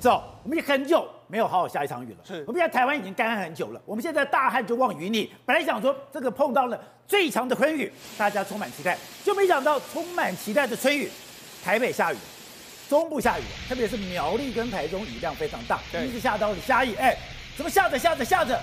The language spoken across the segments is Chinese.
走，我们已经很久没有好好下一场雨了。是我们现在台湾已经干旱很久了，我们现在大旱就望雨你。本来想说这个碰到了最强的春雨，大家充满期待，就没想到充满期待的春雨，台北下雨，中部下雨，特别是苗栗跟台中雨量非常大，一直下到了嘉义，哎，怎么下着下着下着，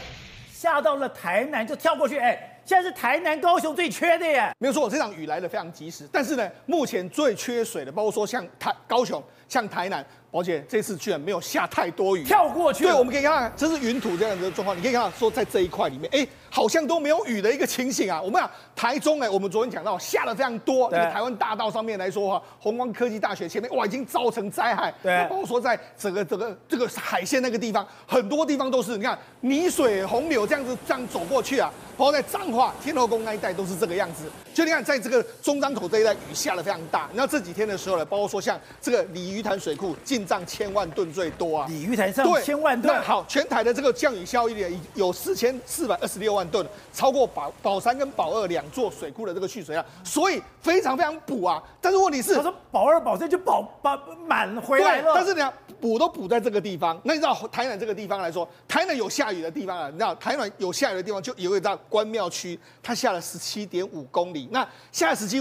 下到了台南就跳过去，哎。现在是台南、高雄最缺的耶，没有错，这场雨来的非常及时。但是呢，目前最缺水的，包括说像台高雄、像台南，宝姐这次居然没有下太多雨，跳过去。对，我们可以看看，这是云土这样子的状况。你可以看到说，在这一块里面，哎，好像都没有雨的一个情形啊。我们讲台中，哎，我们昨天讲到下了非常多，那个台湾大道上面来说哈，弘光科技大学前面哇，已经造成灾害。对，包括说在整个整个这个海线那个地方，很多地方都是你看泥水洪流这样子这样走过去啊。包括在彰化天后宫那一带都是这个样子，就你看，在这个中彰口这一带雨下的非常大。那这几天的时候呢，包括说像这个鲤鱼潭水库进账千万吨最多啊，鲤鱼潭上千万吨。好，全台的这个降雨效益呢，有四千四百二十六万吨，超过宝宝山跟宝二两座水库的这个蓄水量，所以非常非常补啊。但是问题是，他说宝二宝三就宝把满回来了，但是呢，补都补在这个地方。那你知道台南这个地方来说，台南有下雨的地方啊，你知道台南有下雨的地方就有一个关庙区，它下了十七点五公里。那下了十七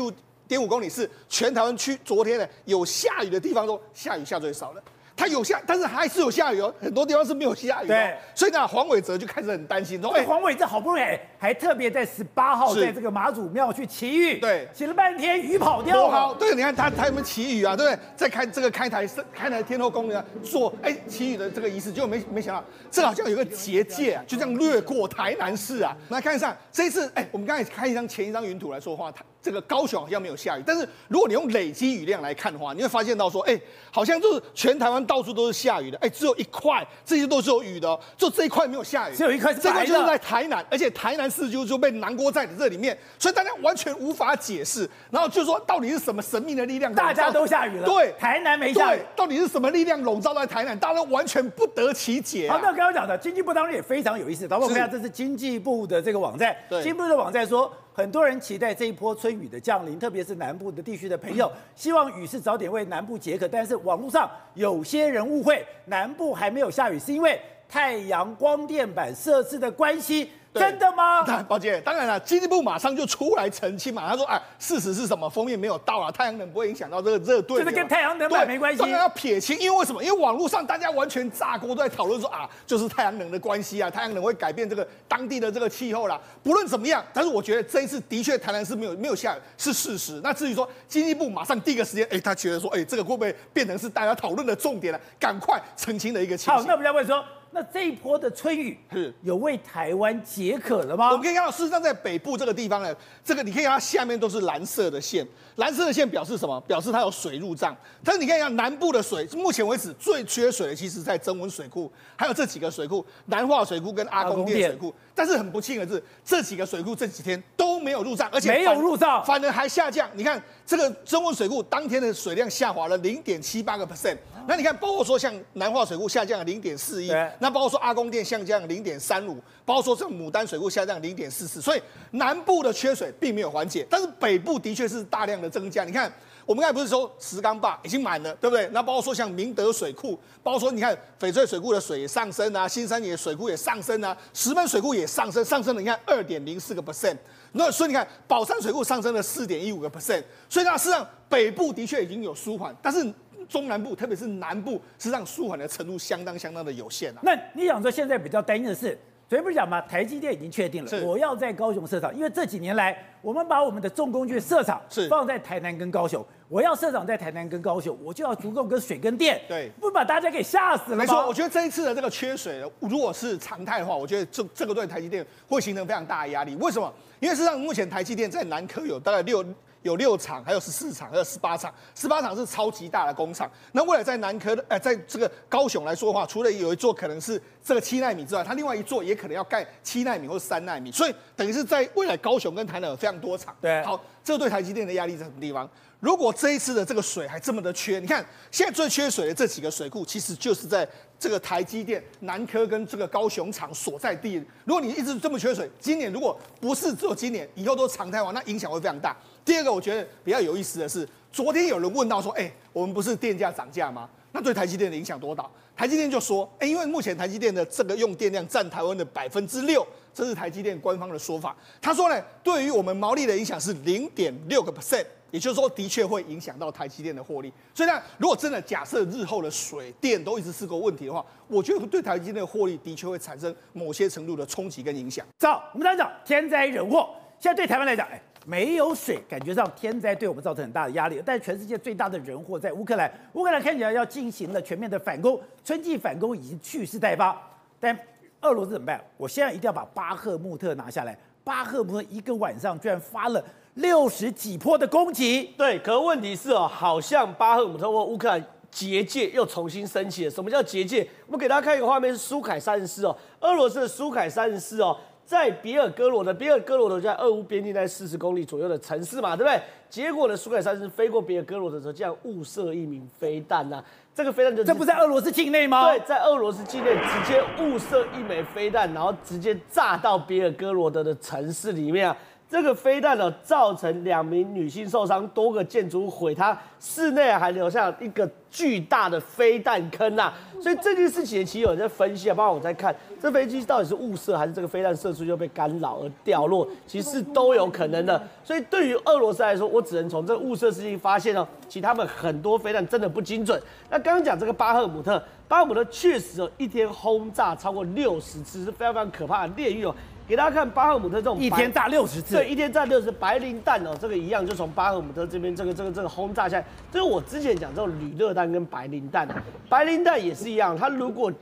点五公里是全台湾区昨天呢有下雨的地方中下雨下最少的。它有下，但是还是有下雨哦，很多地方是没有下雨的。对，所以呢，黄伟哲就开始很担心说：“哎，黄伟哲好不容易还特别在十八号在这个马祖庙去祈雨，对，祈了半天雨跑掉了。好，对，你看他他有没有祈雨啊？对不对？在开这个开台开台天后宫呢做哎祈雨的这个仪式，结果没没想到这好像有个结界啊，就这样掠过台南市啊。来看一下这一次，哎，我们刚才看一张前一张云图来说话，它这个高雄好像没有下雨，但是如果你用累积雨量来看的话，你会发现到说，哎，好像就是全台湾。到处都是下雨的，哎，只有一块，这些都是有雨的，就这一块没有下雨，只有一块。这个就是在台南，而且台南市就就被南郭在这里面，所以大家完全无法解释。然后就说到底是什么神秘的力量？大家都下雨了，对，台南没下雨，到底是什么力量笼罩在台南？大家都完全不得其解、啊。好，那刚刚讲的经济部当然也非常有意思，咱们看一下，这是经济部的这个网站，经济部的网站说。很多人期待这一波春雨的降临，特别是南部的地区的朋友，希望雨是早点为南部解渴。但是网络上有些人误会，南部还没有下雨，是因为太阳光电板设置的关系。真的吗？那宝姐，当然了，经济部马上就出来澄清嘛。他说：“哎，事实是什么？封面没有到啊，太阳能不会影响到这个热对。这是跟太阳能板没关系。当然要撇清，因为为什么？因为网络上大家完全炸锅都在讨论说啊，就是太阳能的关系啊，太阳能会改变这个当地的这个气候啦。不论怎么样，但是我觉得这一次的确台南是没有没有下雨是事实。那至于说经济部马上第一个时间，哎，他觉得说，哎，这个会不会变成是大家讨论的重点了？赶快澄清的一个情形。好，那我们要问说。那这一波的春雨是有为台湾解渴了吗？我们可以看到，事实上在北部这个地方呢，这个你可以看它下面都是蓝色的线，蓝色的线表示什么？表示它有水入账。但是你看一下南部的水，目前为止最缺水的，其实在增文水库，还有这几个水库，南化水库跟阿公店水库。但是很不幸的是，这几个水库这几天都没有入账，而且没有入账，反而还下降。你看这个增文水库当天的水量下滑了零点七八个 percent。那你看，包括说像南化水库下降了零点四一，那包括说阿公店下降零点三五，包括说这牡丹水库下降零点四四，所以南部的缺水并没有缓解，但是北部的确是大量的增加。你看，我们刚才不是说石冈坝已经满了，对不对？那包括说像明德水库，包括说你看翡翠水库的水也上升啊，新山野水库也上升啊，石门水库也上升，上升了你看二点零四个 percent。那所以你看宝山水库上升了四点一五个 percent，所以那事实上北部的确已经有舒缓，但是。中南部，特别是南部，实际上舒缓的程度相当相当的有限啊。那你想说，现在比较担心的是，所以不是讲嘛？台积电已经确定了，我要在高雄设厂，因为这几年来，我们把我们的重工具设厂是放在台南跟高雄，我要设厂在台南跟高雄，我就要足够跟水跟电，对，不把大家给吓死了吗？没错，我觉得这一次的这个缺水，如果是常态的话，我觉得这这个对台积电会形成非常大的压力。为什么？因为实际上目前台积电在南科有大概六。有六厂，还有十四厂，还有十八厂。十八厂是超级大的工厂。那未来在南科的，呃，在这个高雄来说的话，除了有一座可能是这个七纳米之外，它另外一座也可能要盖七纳米或三纳米。所以等于是在未来高雄跟台南有非常多厂。对，好，这个对台积电的压力在什么地方？如果这一次的这个水还这么的缺，你看现在最缺水的这几个水库，其实就是在这个台积电南科跟这个高雄厂所在地。如果你一直这么缺水，今年如果不是只有今年，以后都常态化，那影响会非常大。第二个，我觉得比较有意思的是，昨天有人问到说，哎，我们不是电价涨价吗？那对台积电的影响多大？台积电就说，哎，因为目前台积电的这个用电量占台湾的百分之六，这是台积电官方的说法。他说呢，对于我们毛利的影响是零点六个 percent，也就是说，的确会影响到台积电的获利。所以呢，如果真的假设日后的水电都一直是个问题的话，我觉得对台积电的获利的确会产生某些程度的冲击跟影响。走，我们来讲天灾人祸。现在对台湾来讲，哎。没有水，感觉上天灾对我们造成很大的压力。但全世界最大的人祸在乌克兰，乌克兰看起来要进行了全面的反攻，春季反攻已经蓄势待发。但俄罗斯怎么办？我现在一定要把巴赫穆特拿下来。巴赫穆特一个晚上居然发了六十几波的攻击。对，可问题是哦，好像巴赫穆特或乌克兰结界又重新升起了。什么叫结界？我们给大家看一个画面，是苏凯三十四哦，俄罗斯的苏凯三十四哦。在比尔哥罗的比尔哥罗德就在俄乌边境在四十公里左右的城市嘛，对不对？结果呢，苏凯三十飞过比尔哥罗德的时候，竟然误射一名飞弹呐、啊！这个飞弹就这不在俄罗斯境内吗？对，在俄罗斯境内直接误射一枚飞弹，然后直接炸到比尔哥罗德的城市里面啊！这个飞弹呢，造成两名女性受伤，多个建筑物毁塌，室内还留下一个巨大的飞弹坑呐、所以这件事情其实有人在分析啊，包括我在看，这飞机到底是误射还是这个飞弹射出就被干扰而掉落，其实都有可能的。所以对于俄罗斯来说，我只能从这个误射事情发现哦，其实他们很多飞弹真的不精准。那刚刚讲这个巴赫姆特，巴赫姆特确实哦，一天轰炸超过六十次，是非常非常可怕的炼狱哦。给大家看巴赫姆特这种一天炸六十次，对，一天炸六十白磷弹哦，这个一样，就从巴赫姆特这边这个这个这个轰炸下来。这是我之前讲这种铝热弹跟白磷弹，白磷弹也是一样，它如果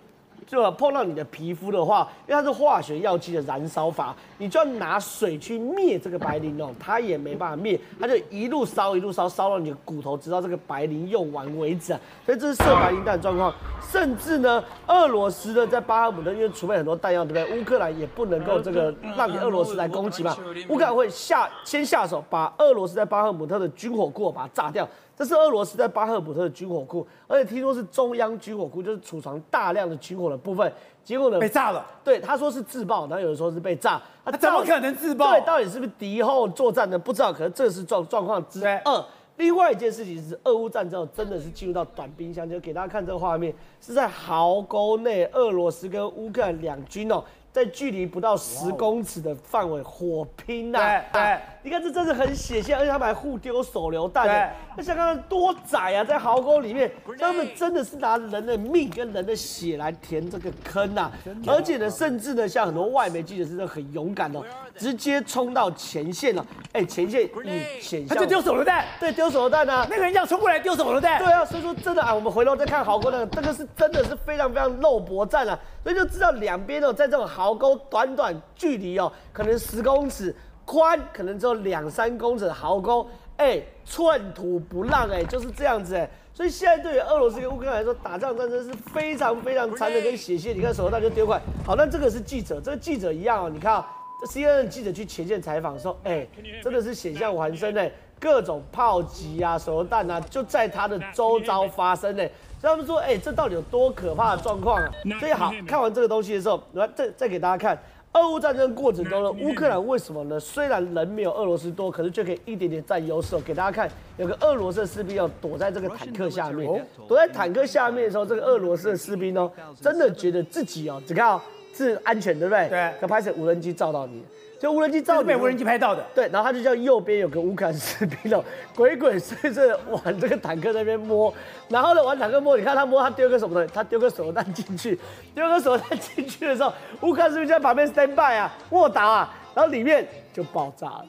就碰到你的皮肤的话，因为它是化学药剂的燃烧法，你就要拿水去灭这个白磷哦，它也没办法灭，它就一路烧一路烧，烧到你的骨头，直到这个白磷用完为止啊。所以这是射白磷弹的状况，甚至呢，俄罗斯呢在巴赫姆特因为储备很多弹药，对不对？乌克兰也不能够这个让你俄罗斯来攻击嘛，乌克兰会下先下手，把俄罗斯在巴赫姆特的军火库把它炸掉。这是俄罗斯在巴赫姆特的军火库，而且听说是中央军火库，就是储藏大量的军火的部分。结果呢？被炸了。对，他说是自爆，然后有人说是被炸。他怎么可能自爆？对，到底是不是敌后作战呢？不知道。可能这是状状况之二。另外一件事情是，俄乌战争真的是进入到短兵相接。就给大家看这个画面，是在壕沟内，俄罗斯跟乌克兰两军哦。在距离不到十公尺的范围火拼呐、啊！对，对你看这真的很血腥，而且他们还互丢手榴弹。对，那像刚刚多窄啊，在壕沟里面，他们真的是拿人的命跟人的血来填这个坑呐、啊！而且呢，甚至呢，像很多外媒记者是很勇敢的，直接冲到前线了。哎，前线以险象，他就丢手榴弹，对，丢手榴弹啊！那个人这样冲过来丢手榴弹，对啊，所以说真的啊，我们回头再看壕沟那个，这个是真的是非常非常肉搏战啊！所以就知道两边哦，在这种壕沟短短距离哦，可能十公尺宽，可能只有两三公尺的壕沟，哎，寸土不让，哎，就是这样子，哎。所以现在对于俄罗斯跟乌克兰来说，打仗战争是非常非常残忍跟血腥。你看手榴弹就丢过来，好，那这个是记者，这个记者一样哦，你看啊，CNN 记者去前线采访的时候，哎，真的是险象环生，哎，各种炮击啊、手榴弹啊，就在他的周遭发生，哎。他们说：“哎、欸，这到底有多可怕的状况啊？”所以好，看完这个东西的时候，来再再给大家看，俄乌战争过程中呢，乌克兰为什么呢？虽然人没有俄罗斯多，可是却可以一点点占优势。给大家看，有个俄罗斯的士兵要躲在这个坦克下面，躲在坦克下面的时候，这个俄罗斯的士兵哦，真的觉得自己哦，只看哦是安全，对不对？对。可拍成无人机照到你。就无人机照被无人机拍到的，对，然后他就叫右边有个乌克兰士兵哦，鬼鬼祟祟往这个坦克那边摸，然后呢往坦克摸，你看他摸，他丢个什么东西？他丢个手榴弹进去，丢个手榴弹进去的时候，乌克兰士兵在旁边 stand by 啊，卧倒啊，然后里面就爆炸了，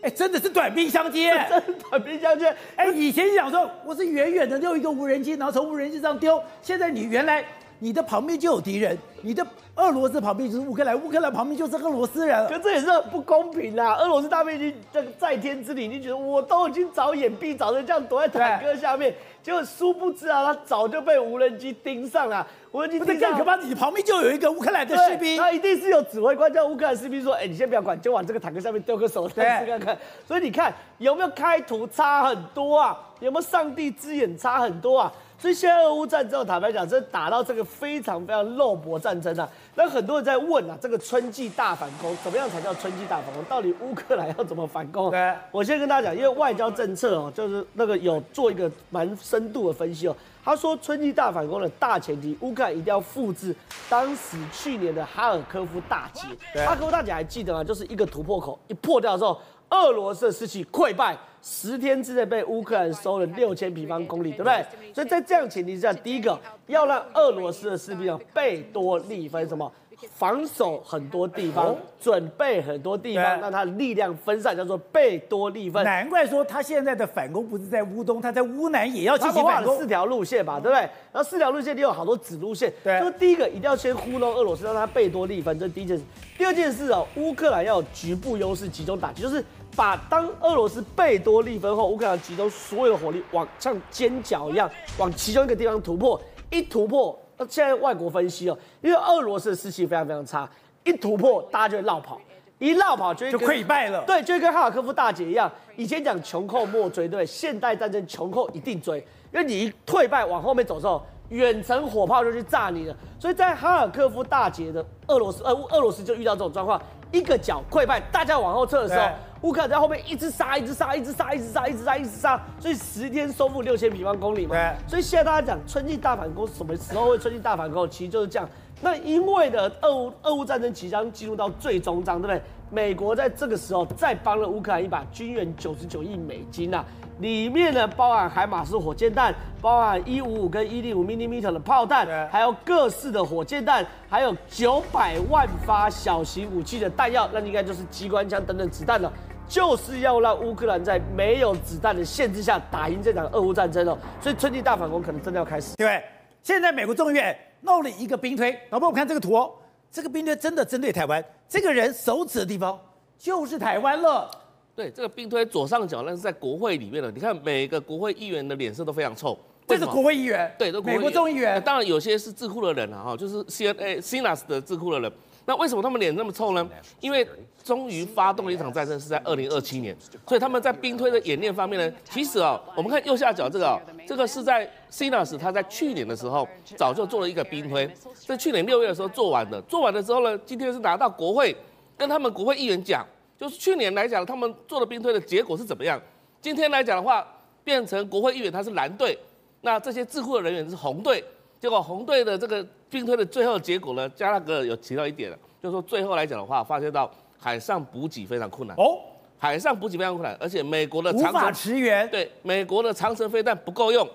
哎，真的是短兵相接，真的短兵相接，哎，以前想说我是远远的用一个无人机，然后从无人机上丢，现在你原来。你的旁边就有敌人，你的俄罗斯旁边就是乌克兰，乌克兰旁边就是俄罗斯人，可这也是很不公平啦！俄罗斯大兵已经这个在天之灵，你觉得我都已经早掩蔽，早就这样躲在坦克下面，结果殊不知啊，他早就被无人机盯上了。无人机盯上，更可怕，你旁边就有一个乌克兰的士兵，他一定是有指挥官叫乌克兰士兵说：“哎，你先不要管，就往这个坦克下面丢个手试看看。”所以你看有没有开图差很多啊？有没有上帝之眼差很多啊？所以现在俄乌战争，坦白讲，真打到这个非常非常肉搏战争啊。那很多人在问啊，这个春季大反攻怎么样才叫春季大反攻？到底乌克兰要怎么反攻？对我先跟大家讲，因为外交政策哦，就是那个有做一个蛮深度的分析哦。他说春季大反攻的大前提，乌克兰一定要复制当时去年的哈尔科夫大捷。哈尔科夫大捷还记得吗？就是一个突破口一破掉之后，俄罗斯的士气溃败，十天之内被乌克兰收了六千平方公里，对不对？所以在这样前提之下，第一个要让俄罗斯的士兵啊贝多利分什么？防守很多地方，准备很多地方，让他的力量分散，叫做贝多利分。难怪说他现在的反攻不是在乌东，他在乌南也要进行反攻。四条路线吧，对不对？然后四条路线里有好多子路线。对，就第一个一定要先糊弄俄罗斯，让他贝多利分，这是第一件事。第二件事哦，乌克兰要有局部优势，集中打击，就是把当俄罗斯贝多利分后，乌克兰集中所有的火力往像尖角一样往其中一个地方突破，一突破。那现在外国分析哦，因为俄罗斯的士气非常非常差，一突破大家就会绕跑，一绕跑就就溃败了。对，就跟哈尔科夫大捷一样。以前讲穷寇莫追，对，现代战争穷寇一定追，因为你一退败往后面走之后，远程火炮就去炸你了。所以在哈尔科夫大捷的俄罗斯，呃，俄罗斯就遇到这种状况，一个脚溃败，大家往后撤的时候。乌克兰在后面一直杀，一直杀，一直杀，一直杀，一直杀，一直杀，所以十天收复六千平方公里嘛。对。所以现在大家讲春季大反攻，什么时候会春季大反攻？其实就是这样。那因为的俄乌俄乌战争即将进入到最终章，对不对？美国在这个时候再帮了乌克兰一把军援九十九亿美金啊，里面呢包含海马斯火箭弹，包含一五五跟一零五 millimeter 的炮弹，还有各式的火箭弹，还有九百万发小型武器的弹药，那应该就是机关枪等等子弹了。就是要让乌克兰在没有子弹的限制下打赢这场俄乌战争哦，所以春季大反攻可能真的要开始。对，现在美国众议院弄了一个兵推，老婆，我看这个图哦，这个兵推真的针对台湾，这个人手指的地方就是台湾了。对，这个兵推左上角那是在国会里面的，你看每个国会议员的脸色都非常臭。这是国会议员，对，都美国众议员。当然有些是智库的人啊，哈，就是 CNA、CNAS 的智库的人。那为什么他们脸那么臭呢？因为终于发动了一场战争，是在二零二七年，所以他们在兵推的演练方面呢，其实啊，我们看右下角这个啊，这个是在 CNAS 他在去年的时候早就做了一个兵推，在去年六月的时候做完的，做完的之后呢，今天是拿到国会跟他们国会议员讲，就是去年来讲他们做的兵推的结果是怎么样，今天来讲的话，变成国会议员他是蓝队，那这些智库的人员是红队。结果红队的这个并推的最后结果呢，加纳格有提到一点了，就是说最后来讲的话，发现到海上补给非常困难哦，海上补给非常困难，而且美国的无法驰援，对，美国的长程飞弹不够用，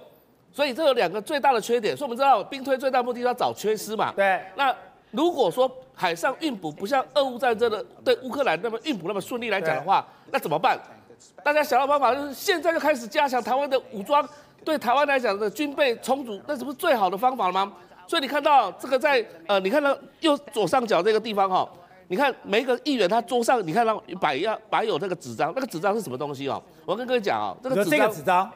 所以这有两个最大的缺点。所以我们知道并推最大目的是要找缺失嘛，对。那如果说海上运补不像俄乌战争的对乌克兰那么运补那么顺利来讲的话，那怎么办？大家想到办法就是现在就开始加强台湾的武装。对台湾来讲的军备充足，那是不是最好的方法了吗？所以你看到这个在呃，你看到右左上角这个地方哈，你看每一个议员他桌上，你看到摆要摆有那个纸张，那个纸张是什么东西哦？我跟各位讲啊，这个纸张，纸张，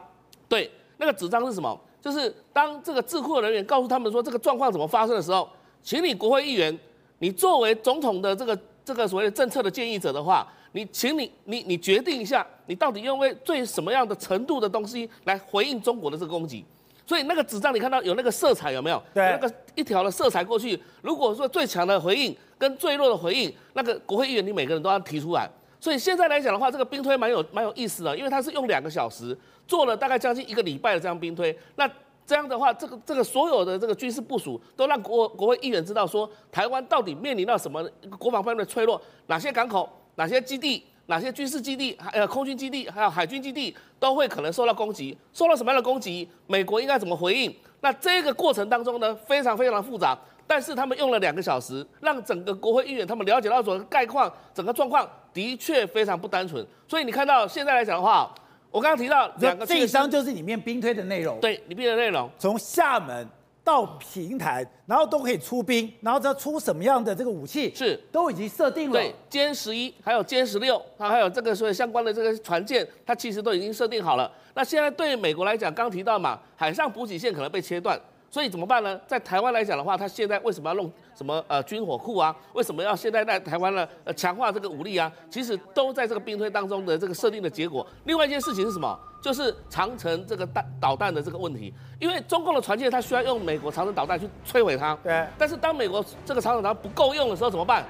对，那个纸张是什么？就是当这个智库人员告诉他们说这个状况怎么发生的时候，请你国会议员，你作为总统的这个这个所谓的政策的建议者的话。你，请你，你，你决定一下，你到底用为最什么样的程度的东西来回应中国的这个攻击？所以那个纸张你看到有那个色彩有没有？对，那个一条的色彩过去。如果说最强的回应跟最弱的回应，那个国会议员你每个人都要提出来。所以现在来讲的话，这个兵推蛮有蛮有意思的，因为它是用两个小时做了大概将近一个礼拜的这样兵推。那这样的话，这个这个所有的这个军事部署都让国国会议员知道说，台湾到底面临到什么国防方面的脆弱，哪些港口？哪些基地、哪些军事基地、还有空军基地、还有海军基地都会可能受到攻击？受到什么样的攻击？美国应该怎么回应？那这个过程当中呢，非常非常复杂。但是他们用了两个小时，让整个国会议员他们了解到整个概况、整个状况的确非常不单纯。所以你看到现在来讲的话，我刚刚提到两个，这一张就是里面兵推的内容。对，里面的内容从厦门。到平潭，然后都可以出兵，然后再出什么样的这个武器，是都已经设定了。对，歼十一，还有歼十六，它还有这个所有相关的这个船舰，它其实都已经设定好了。那现在对美国来讲，刚提到嘛，海上补给线可能被切断。所以怎么办呢？在台湾来讲的话，他现在为什么要弄什么呃军火库啊？为什么要现在在台湾呢？呃，强化这个武力啊？其实都在这个兵推当中的这个设定的结果。另外一件事情是什么？就是长城这个弹导弹的这个问题。因为中共的船舰它需要用美国长城导弹去摧毁它。对。但是当美国这个长城导弹不够用的时候怎么办？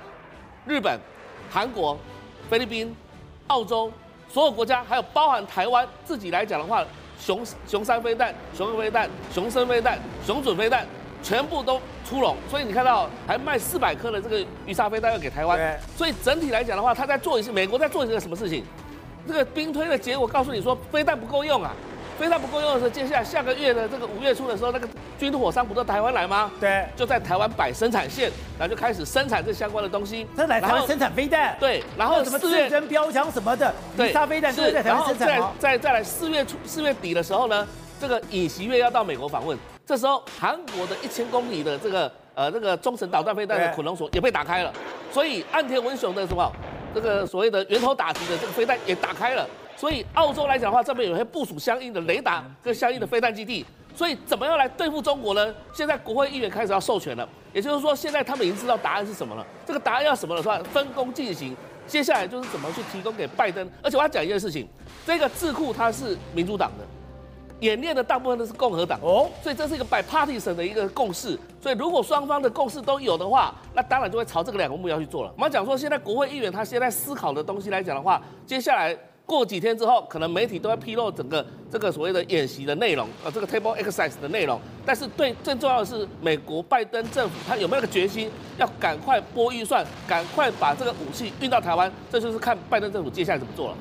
日本、韩国、菲律宾、澳洲所有国家，还有包含台湾自己来讲的话。雄雄三飞弹、熊二飞弹、熊三飞弹、熊准飞弹。全部都出笼，所以你看到还卖四百颗的这个鱼叉飞弹要给台湾，所以整体来讲的话，他在做一些美国在做一个什么事情？这个兵推的结果告诉你说，飞弹不够用啊，飞弹不够用的时候，接下来下个月的这个五月初的时候，那个军火商不到台湾来吗？对，就在台湾摆生产线，然后就开始生产这相关的东西。在台湾生产飞弹？对，然后什么刺针标枪什么的，鱼叉飞弹都在台湾生产。再再再来四月初四月底的时候呢，这个尹锡悦要到美国访问。这时候，韩国的一千公里的这个呃这个中程导弹飞弹的捆龙锁也被打开了，所以岸田文雄的什么这个所谓的源头打击的这个飞弹也打开了，所以澳洲来讲的话，这边有些部署相应的雷达跟相应的飞弹基地，所以怎么样来对付中国呢？现在国会议员开始要授权了，也就是说，现在他们已经知道答案是什么了。这个答案要什么的话，分工进行，接下来就是怎么去提供给拜登。而且我要讲一件事情，这个智库它是民主党的。演练的大部分都是共和党哦，所以这是一个 bipartisan 的一个共识。所以如果双方的共识都有的话，那当然就会朝这个两个目标去做了。我们讲说，现在国会议员他现在思考的东西来讲的话，接下来过几天之后，可能媒体都会披露整个这个所谓的演习的内容，呃，这个 table exercise 的内容。但是对最重要的是，美国拜登政府他有没有个决心，要赶快拨预算，赶快把这个武器运到台湾，这就是看拜登政府接下来怎么做了。